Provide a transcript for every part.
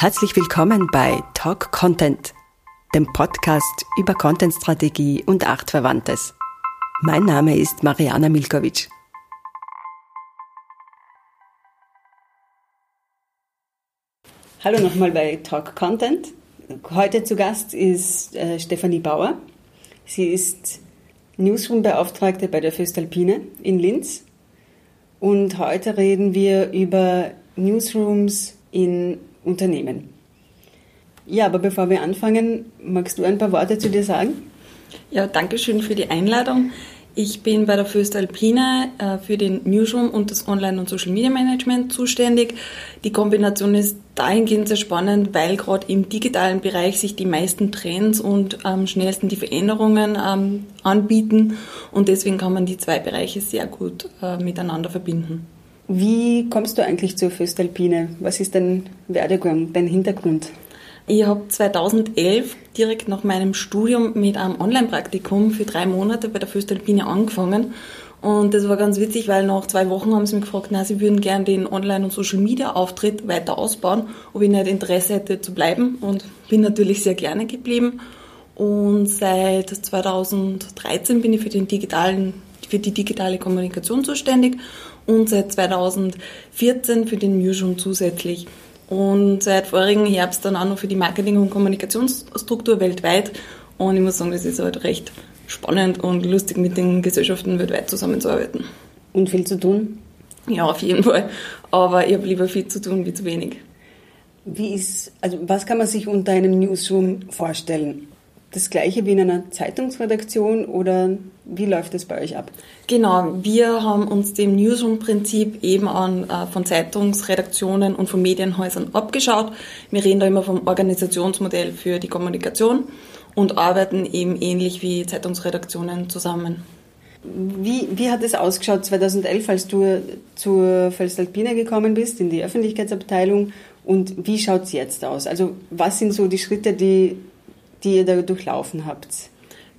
Herzlich willkommen bei Talk Content, dem Podcast über Contentstrategie und Artverwandtes. Mein Name ist Mariana Milkovic. Hallo nochmal bei Talk Content. Heute zu Gast ist äh, Stefanie Bauer. Sie ist Newsroom-Beauftragte bei der Föstalpine in Linz. Und heute reden wir über Newsrooms in Unternehmen. Ja, aber bevor wir anfangen, magst du ein paar Worte zu dir sagen? Ja, danke schön für die Einladung. Ich bin bei der Föstalpine äh, für den Newsroom und das Online- und Social Media Management zuständig. Die Kombination ist dahingehend sehr spannend, weil gerade im digitalen Bereich sich die meisten Trends und am schnellsten die Veränderungen ähm, anbieten und deswegen kann man die zwei Bereiche sehr gut äh, miteinander verbinden. Wie kommst du eigentlich zur Föstalpine? Was ist dein Werdegang, dein Hintergrund? Ich habe 2011 direkt nach meinem Studium mit einem Online-Praktikum für drei Monate bei der Föstalpine angefangen. Und das war ganz witzig, weil nach zwei Wochen haben sie mich gefragt, na, sie würden gerne den Online- und Social-Media-Auftritt weiter ausbauen, ob ich nicht Interesse hätte zu bleiben. Und bin natürlich sehr gerne geblieben. Und seit 2013 bin ich für den digitalen für die digitale Kommunikation zuständig und seit 2014 für den Newsroom zusätzlich. Und seit vorigen Herbst dann auch noch für die Marketing- und Kommunikationsstruktur weltweit. Und ich muss sagen, das ist halt recht spannend und lustig, mit den Gesellschaften weltweit zusammenzuarbeiten. Und viel zu tun? Ja, auf jeden Fall. Aber ich habe lieber viel zu tun wie zu wenig. Wie ist, also was kann man sich unter einem Newsroom vorstellen? Das gleiche wie in einer Zeitungsredaktion oder wie läuft das bei euch ab? Genau, wir haben uns dem Newsroom-Prinzip eben an, äh, von Zeitungsredaktionen und von Medienhäusern abgeschaut. Wir reden da immer vom Organisationsmodell für die Kommunikation und arbeiten eben ähnlich wie Zeitungsredaktionen zusammen. Wie, wie hat es ausgeschaut 2011, als du zur Vollstalpina gekommen bist, in die Öffentlichkeitsabteilung? Und wie schaut es jetzt aus? Also was sind so die Schritte, die die ihr da durchlaufen habt?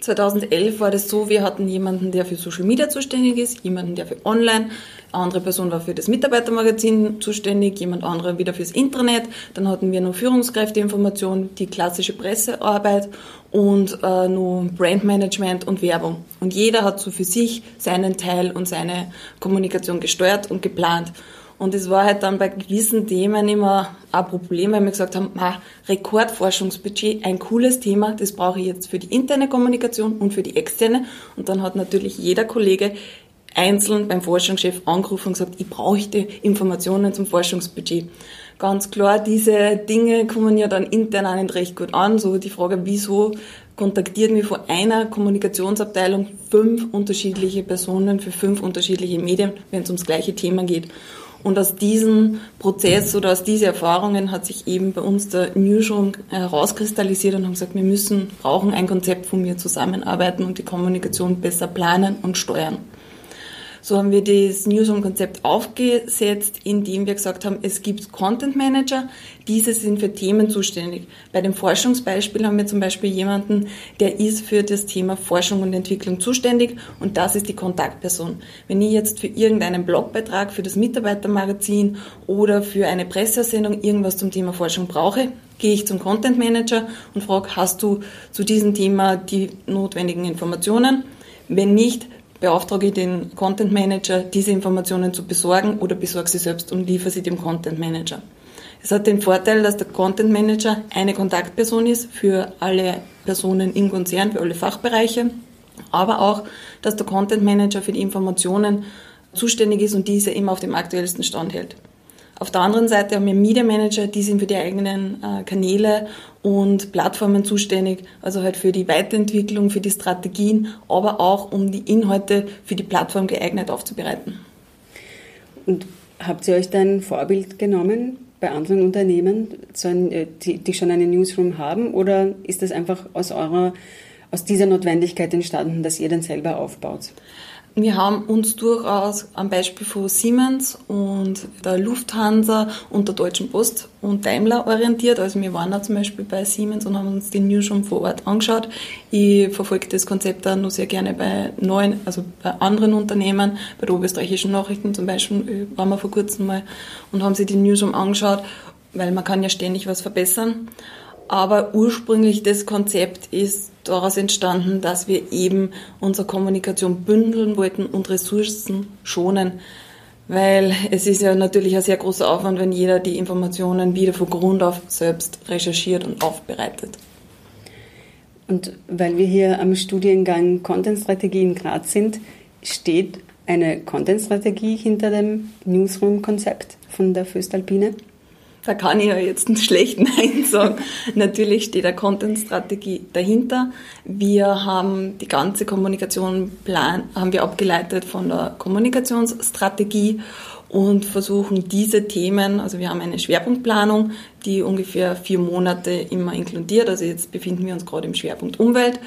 2011 war das so, wir hatten jemanden, der für Social Media zuständig ist, jemanden, der für Online, eine andere Person war für das Mitarbeitermagazin zuständig, jemand anderer wieder fürs Intranet. Dann hatten wir noch Führungskräfteinformation, die klassische Pressearbeit und äh, nur Brandmanagement und Werbung. Und jeder hat so für sich seinen Teil und seine Kommunikation gesteuert und geplant. Und es war halt dann bei gewissen Themen immer ein Problem, weil wir gesagt haben, ma, Rekordforschungsbudget, ein cooles Thema, das brauche ich jetzt für die interne Kommunikation und für die externe. Und dann hat natürlich jeder Kollege einzeln beim Forschungschef angerufen und gesagt, ich brauchte Informationen zum Forschungsbudget. Ganz klar, diese Dinge kommen ja dann intern auch nicht recht gut an. So die Frage, wieso kontaktiert mich von einer Kommunikationsabteilung fünf unterschiedliche Personen für fünf unterschiedliche Medien, wenn es ums gleiche Thema geht. Und aus diesem Prozess oder aus diesen Erfahrungen hat sich eben bei uns der Newsroom herauskristallisiert und haben gesagt, wir müssen, brauchen ein Konzept, wo wir zusammenarbeiten und die Kommunikation besser planen und steuern. So haben wir das Newsroom-Konzept aufgesetzt, indem wir gesagt haben, es gibt Content Manager, diese sind für Themen zuständig. Bei dem Forschungsbeispiel haben wir zum Beispiel jemanden, der ist für das Thema Forschung und Entwicklung zuständig und das ist die Kontaktperson. Wenn ich jetzt für irgendeinen Blogbeitrag, für das Mitarbeitermagazin oder für eine Pressesendung irgendwas zum Thema Forschung brauche, gehe ich zum Content Manager und frage, hast du zu diesem Thema die notwendigen Informationen? Wenn nicht, beauftrage ich den Content Manager, diese Informationen zu besorgen oder besorge sie selbst und liefere sie dem Content Manager. Es hat den Vorteil, dass der Content Manager eine Kontaktperson ist für alle Personen im Konzern, für alle Fachbereiche, aber auch, dass der Content Manager für die Informationen zuständig ist und diese immer auf dem aktuellsten Stand hält. Auf der anderen Seite haben wir Media Manager, die sind für die eigenen äh, Kanäle und Plattformen zuständig, also halt für die Weiterentwicklung, für die Strategien, aber auch um die Inhalte für die Plattform geeignet aufzubereiten. Und habt ihr euch dann Vorbild genommen bei anderen Unternehmen, äh, die schon einen Newsroom haben, oder ist das einfach aus eurer aus dieser Notwendigkeit entstanden, dass ihr dann selber aufbaut? Wir haben uns durchaus am Beispiel von Siemens und der Lufthansa und der Deutschen Post und Daimler orientiert. Also wir waren da zum Beispiel bei Siemens und haben uns den Newsroom vor Ort angeschaut. Ich verfolge das Konzept dann nur sehr gerne bei neuen, also bei anderen Unternehmen. Bei der österreichischen Nachrichten zum Beispiel waren wir vor kurzem mal und haben sich den Newsroom angeschaut weil man kann ja ständig was verbessern. Aber ursprünglich das Konzept ist daraus entstanden, dass wir eben unsere Kommunikation bündeln wollten und Ressourcen schonen. Weil es ist ja natürlich ein sehr großer Aufwand, wenn jeder die Informationen wieder von Grund auf selbst recherchiert und aufbereitet. Und weil wir hier am Studiengang Content-Strategie in Graz sind, steht eine Content-Strategie hinter dem Newsroom-Konzept von der Föstalpine? Da kann ich ja jetzt einen schlechten Nein sagen. Natürlich steht eine Content-Strategie dahinter. Wir haben die ganze Kommunikation plan, haben wir abgeleitet von der Kommunikationsstrategie und versuchen diese Themen, also wir haben eine Schwerpunktplanung, die ungefähr vier Monate immer inkludiert. Also jetzt befinden wir uns gerade im Schwerpunkt Umwelt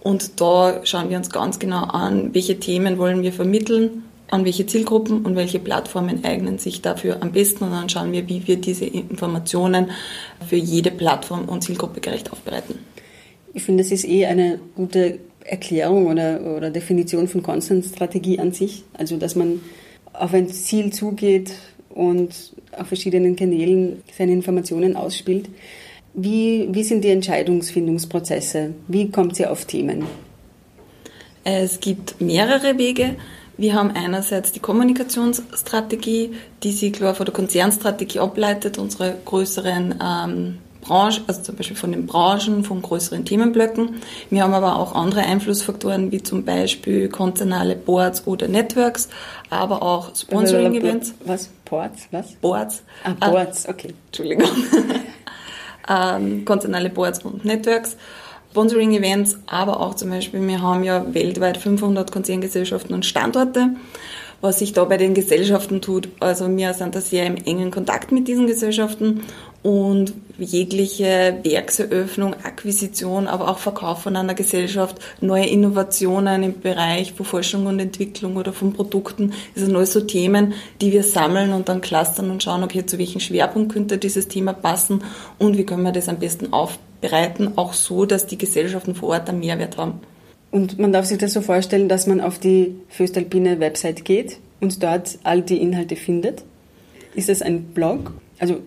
und da schauen wir uns ganz genau an, welche Themen wollen wir vermitteln, an welche Zielgruppen und welche Plattformen eignen sich dafür am besten und dann schauen wir, wie wir diese Informationen für jede Plattform und Zielgruppe gerecht aufbereiten. Ich finde, das ist eh eine gute Erklärung oder, oder Definition von Constant-Strategie an sich. Also, dass man auf ein Ziel zugeht und auf verschiedenen Kanälen seine Informationen ausspielt. Wie, wie sind die Entscheidungsfindungsprozesse? Wie kommt sie auf Themen? Es gibt mehrere Wege. Wir haben einerseits die Kommunikationsstrategie, die sich klar von der Konzernstrategie ableitet, unsere größeren ähm, Branchen, also zum Beispiel von den Branchen, von größeren Themenblöcken. Wir haben aber auch andere Einflussfaktoren, wie zum Beispiel konzernale Boards oder Networks, aber auch Sponsoring-Events. Was? Boards? Was? Boards. Ah, Boards, okay. Entschuldigung. ähm, konzernale Boards und Networks. Sponsoring-Events, aber auch zum Beispiel, wir haben ja weltweit 500 Konzerngesellschaften und Standorte, was sich da bei den Gesellschaften tut. Also wir sind da sehr im engen Kontakt mit diesen Gesellschaften und jegliche Werkseröffnung, Akquisition, aber auch Verkauf von einer Gesellschaft, neue Innovationen im Bereich von Forschung und Entwicklung oder von Produkten, das sind alles so Themen, die wir sammeln und dann clustern und schauen, okay, zu welchem Schwerpunkt könnte dieses Thema passen und wie können wir das am besten aufbereiten, auch so, dass die Gesellschaften vor Ort einen Mehrwert haben. Und man darf sich das so vorstellen, dass man auf die Föstalpine Website geht und dort all die Inhalte findet. Ist das ein Blog? Also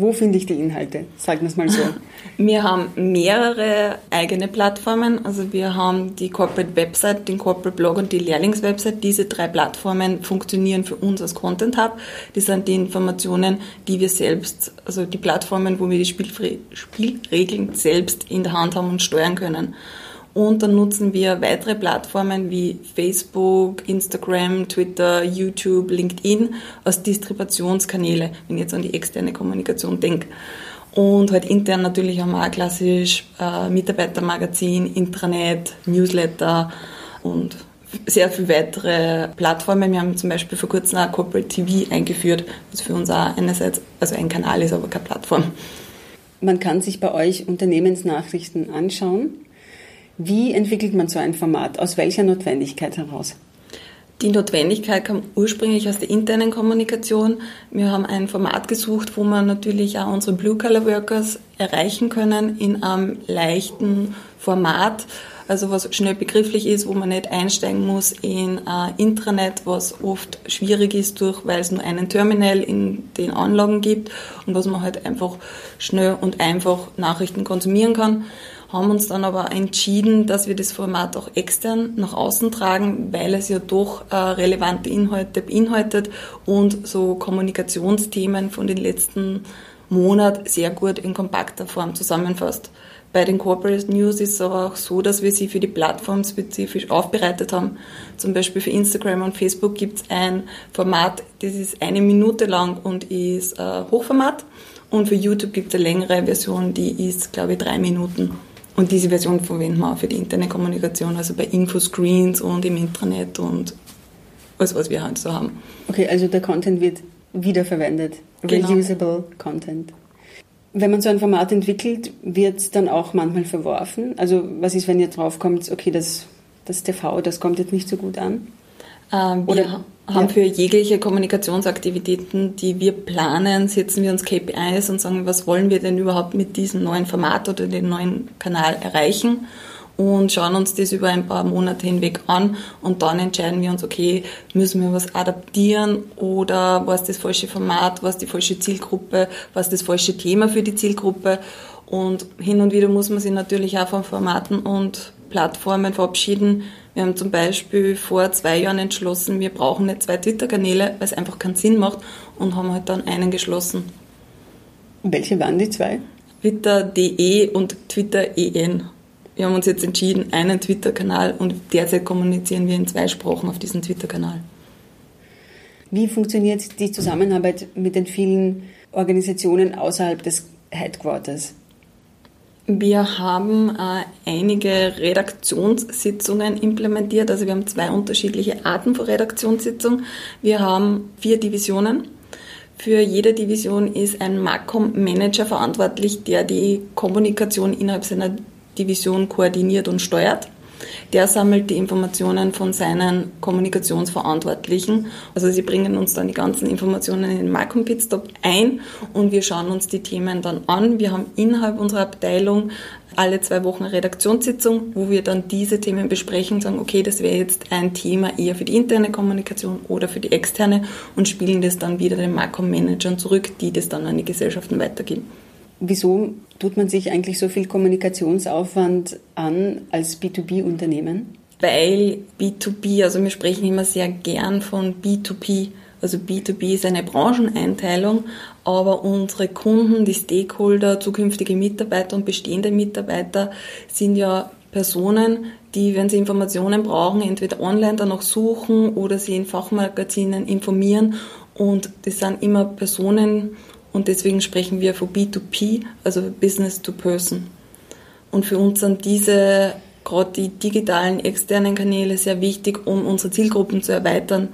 wo finde ich die Inhalte? Sagen wir es mal so. Wir haben mehrere eigene Plattformen. Also wir haben die Corporate Website, den Corporate Blog und die Lehrlingswebsite. Diese drei Plattformen funktionieren für uns als Content Hub. Die sind die Informationen, die wir selbst, also die Plattformen, wo wir die Spielregeln selbst in der Hand haben und steuern können. Und dann nutzen wir weitere Plattformen wie Facebook, Instagram, Twitter, YouTube, LinkedIn als Distributionskanäle, wenn ich jetzt an die externe Kommunikation denke. Und halt intern natürlich haben wir auch klassisch äh, Mitarbeitermagazin, Intranet, Newsletter und sehr viele weitere Plattformen. Wir haben zum Beispiel vor kurzem auch Corporate TV eingeführt, was für uns auch einerseits also ein Kanal ist, aber keine Plattform. Man kann sich bei euch Unternehmensnachrichten anschauen. Wie entwickelt man so ein Format? Aus welcher Notwendigkeit heraus? Die Notwendigkeit kam ursprünglich aus der internen Kommunikation. Wir haben ein Format gesucht, wo wir natürlich auch unsere Blue-Color-Workers erreichen können in einem leichten Format, also was schnell begrifflich ist, wo man nicht einsteigen muss in ein Intranet, was oft schwierig ist, durch, weil es nur einen Terminal in den Anlagen gibt und was man halt einfach schnell und einfach Nachrichten konsumieren kann haben uns dann aber entschieden, dass wir das Format auch extern nach außen tragen, weil es ja doch äh, relevante Inhalte beinhaltet und so Kommunikationsthemen von den letzten Monaten sehr gut in kompakter Form zusammenfasst. Bei den Corporate News ist es aber auch so, dass wir sie für die Plattform spezifisch aufbereitet haben. Zum Beispiel für Instagram und Facebook gibt es ein Format, das ist eine Minute lang und ist äh, Hochformat. Und für YouTube gibt es eine längere Version, die ist, glaube ich, drei Minuten. Und diese Version verwenden wir auch für die interne Kommunikation, also bei Infoscreens und im Intranet und alles, was wir halt so haben. Okay, also der Content wird wiederverwendet. Genau. Reusable Content. Wenn man so ein Format entwickelt, wird es dann auch manchmal verworfen. Also was ist, wenn ihr draufkommt, okay, das, das TV, das kommt jetzt nicht so gut an? Ähm, Oder haben für jegliche Kommunikationsaktivitäten, die wir planen, setzen wir uns KPIs und sagen, was wollen wir denn überhaupt mit diesem neuen Format oder dem neuen Kanal erreichen. und schauen uns das über ein paar Monate hinweg an und dann entscheiden wir uns, okay, müssen wir was adaptieren oder was das falsche Format, was die falsche Zielgruppe, was das falsche Thema für die Zielgruppe und hin und wieder muss man sich natürlich auch von Formaten und Plattformen verabschieden. Wir haben zum Beispiel vor zwei Jahren entschlossen, wir brauchen nicht zwei Twitter-Kanäle, weil es einfach keinen Sinn macht und haben halt dann einen geschlossen. Welche waren die zwei? Twitter.de und Twitter.en. Wir haben uns jetzt entschieden, einen Twitter-Kanal und derzeit kommunizieren wir in zwei Sprachen auf diesem Twitter-Kanal. Wie funktioniert die Zusammenarbeit mit den vielen Organisationen außerhalb des Headquarters? Wir haben äh, einige Redaktionssitzungen implementiert. Also wir haben zwei unterschiedliche Arten von Redaktionssitzungen. Wir haben vier Divisionen. Für jede Division ist ein Marcom-Manager verantwortlich, der die Kommunikation innerhalb seiner Division koordiniert und steuert. Der sammelt die Informationen von seinen Kommunikationsverantwortlichen. Also sie bringen uns dann die ganzen Informationen in den Marcom Pitstop ein und wir schauen uns die Themen dann an. Wir haben innerhalb unserer Abteilung alle zwei Wochen eine Redaktionssitzung, wo wir dann diese Themen besprechen sagen, okay, das wäre jetzt ein Thema eher für die interne Kommunikation oder für die externe und spielen das dann wieder den Marcom-Managern zurück, die das dann an die Gesellschaften weitergeben. Wieso tut man sich eigentlich so viel Kommunikationsaufwand an als B2B-Unternehmen? Weil B2B, also wir sprechen immer sehr gern von B2P. Also B2B ist eine Brancheneinteilung, aber unsere Kunden, die Stakeholder, zukünftige Mitarbeiter und bestehende Mitarbeiter sind ja Personen, die, wenn sie Informationen brauchen, entweder online danach suchen oder sie in Fachmagazinen informieren. Und das sind immer Personen und deswegen sprechen wir von B2P, also Business to Person. Und für uns sind diese, gerade die digitalen externen Kanäle sehr wichtig, um unsere Zielgruppen zu erweitern,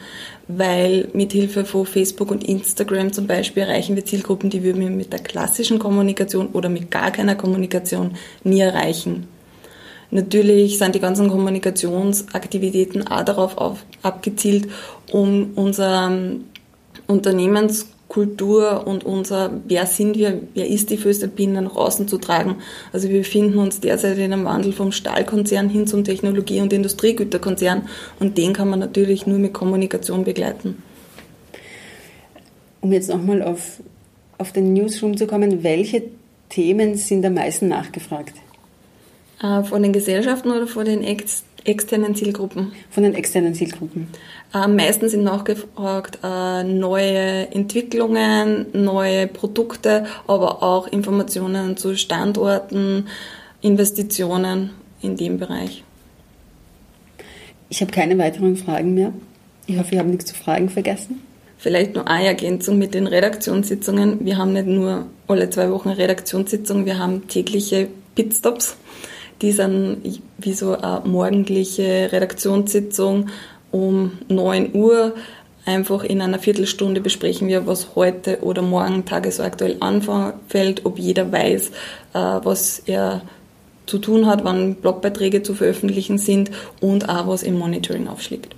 weil mit Hilfe von Facebook und Instagram zum Beispiel erreichen wir Zielgruppen, die wir mit der klassischen Kommunikation oder mit gar keiner Kommunikation nie erreichen. Natürlich sind die ganzen Kommunikationsaktivitäten auch darauf auf, abgezielt, um unser Unternehmens Kultur und unser, wer sind wir, wer ist die Föstalpine nach außen zu tragen. Also wir befinden uns derzeit in einem Wandel vom Stahlkonzern hin zum Technologie- und Industriegüterkonzern und den kann man natürlich nur mit Kommunikation begleiten. Um jetzt nochmal auf, auf den Newsroom zu kommen, welche Themen sind am meisten nachgefragt? Äh, von den Gesellschaften oder von den Ex externen Zielgruppen? Von den externen Zielgruppen. Am meisten sind nachgefragt äh, neue Entwicklungen, neue Produkte, aber auch Informationen zu Standorten, Investitionen in dem Bereich. Ich habe keine weiteren Fragen mehr. Ich hoffe, ich habe nichts zu fragen vergessen. Vielleicht nur eine Ergänzung mit den Redaktionssitzungen. Wir haben nicht nur alle zwei Wochen eine Redaktionssitzung, wir haben tägliche Pitstops. Die sind wie so eine morgendliche Redaktionssitzung, um 9 Uhr. Einfach in einer Viertelstunde besprechen wir, was heute oder morgen tagesaktuell anfällt, ob jeder weiß, äh, was er zu tun hat, wann Blogbeiträge zu veröffentlichen sind und auch was im Monitoring aufschlägt.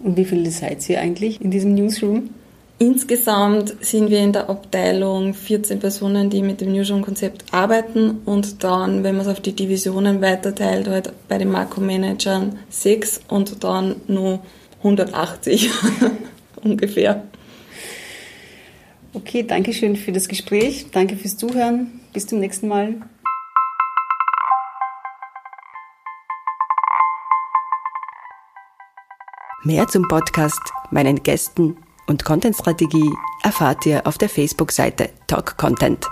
Und wie viele seid ihr eigentlich in diesem Newsroom? Insgesamt sind wir in der Abteilung 14 Personen, die mit dem Newsroom-Konzept arbeiten und dann, wenn man es auf die Divisionen weiterteilt, halt bei den Makro-Managern sechs und dann nur 180 ungefähr. Okay, danke schön für das Gespräch. Danke fürs Zuhören. Bis zum nächsten Mal. Mehr zum Podcast, meinen Gästen und Content-Strategie erfahrt ihr auf der Facebook-Seite Talk Content.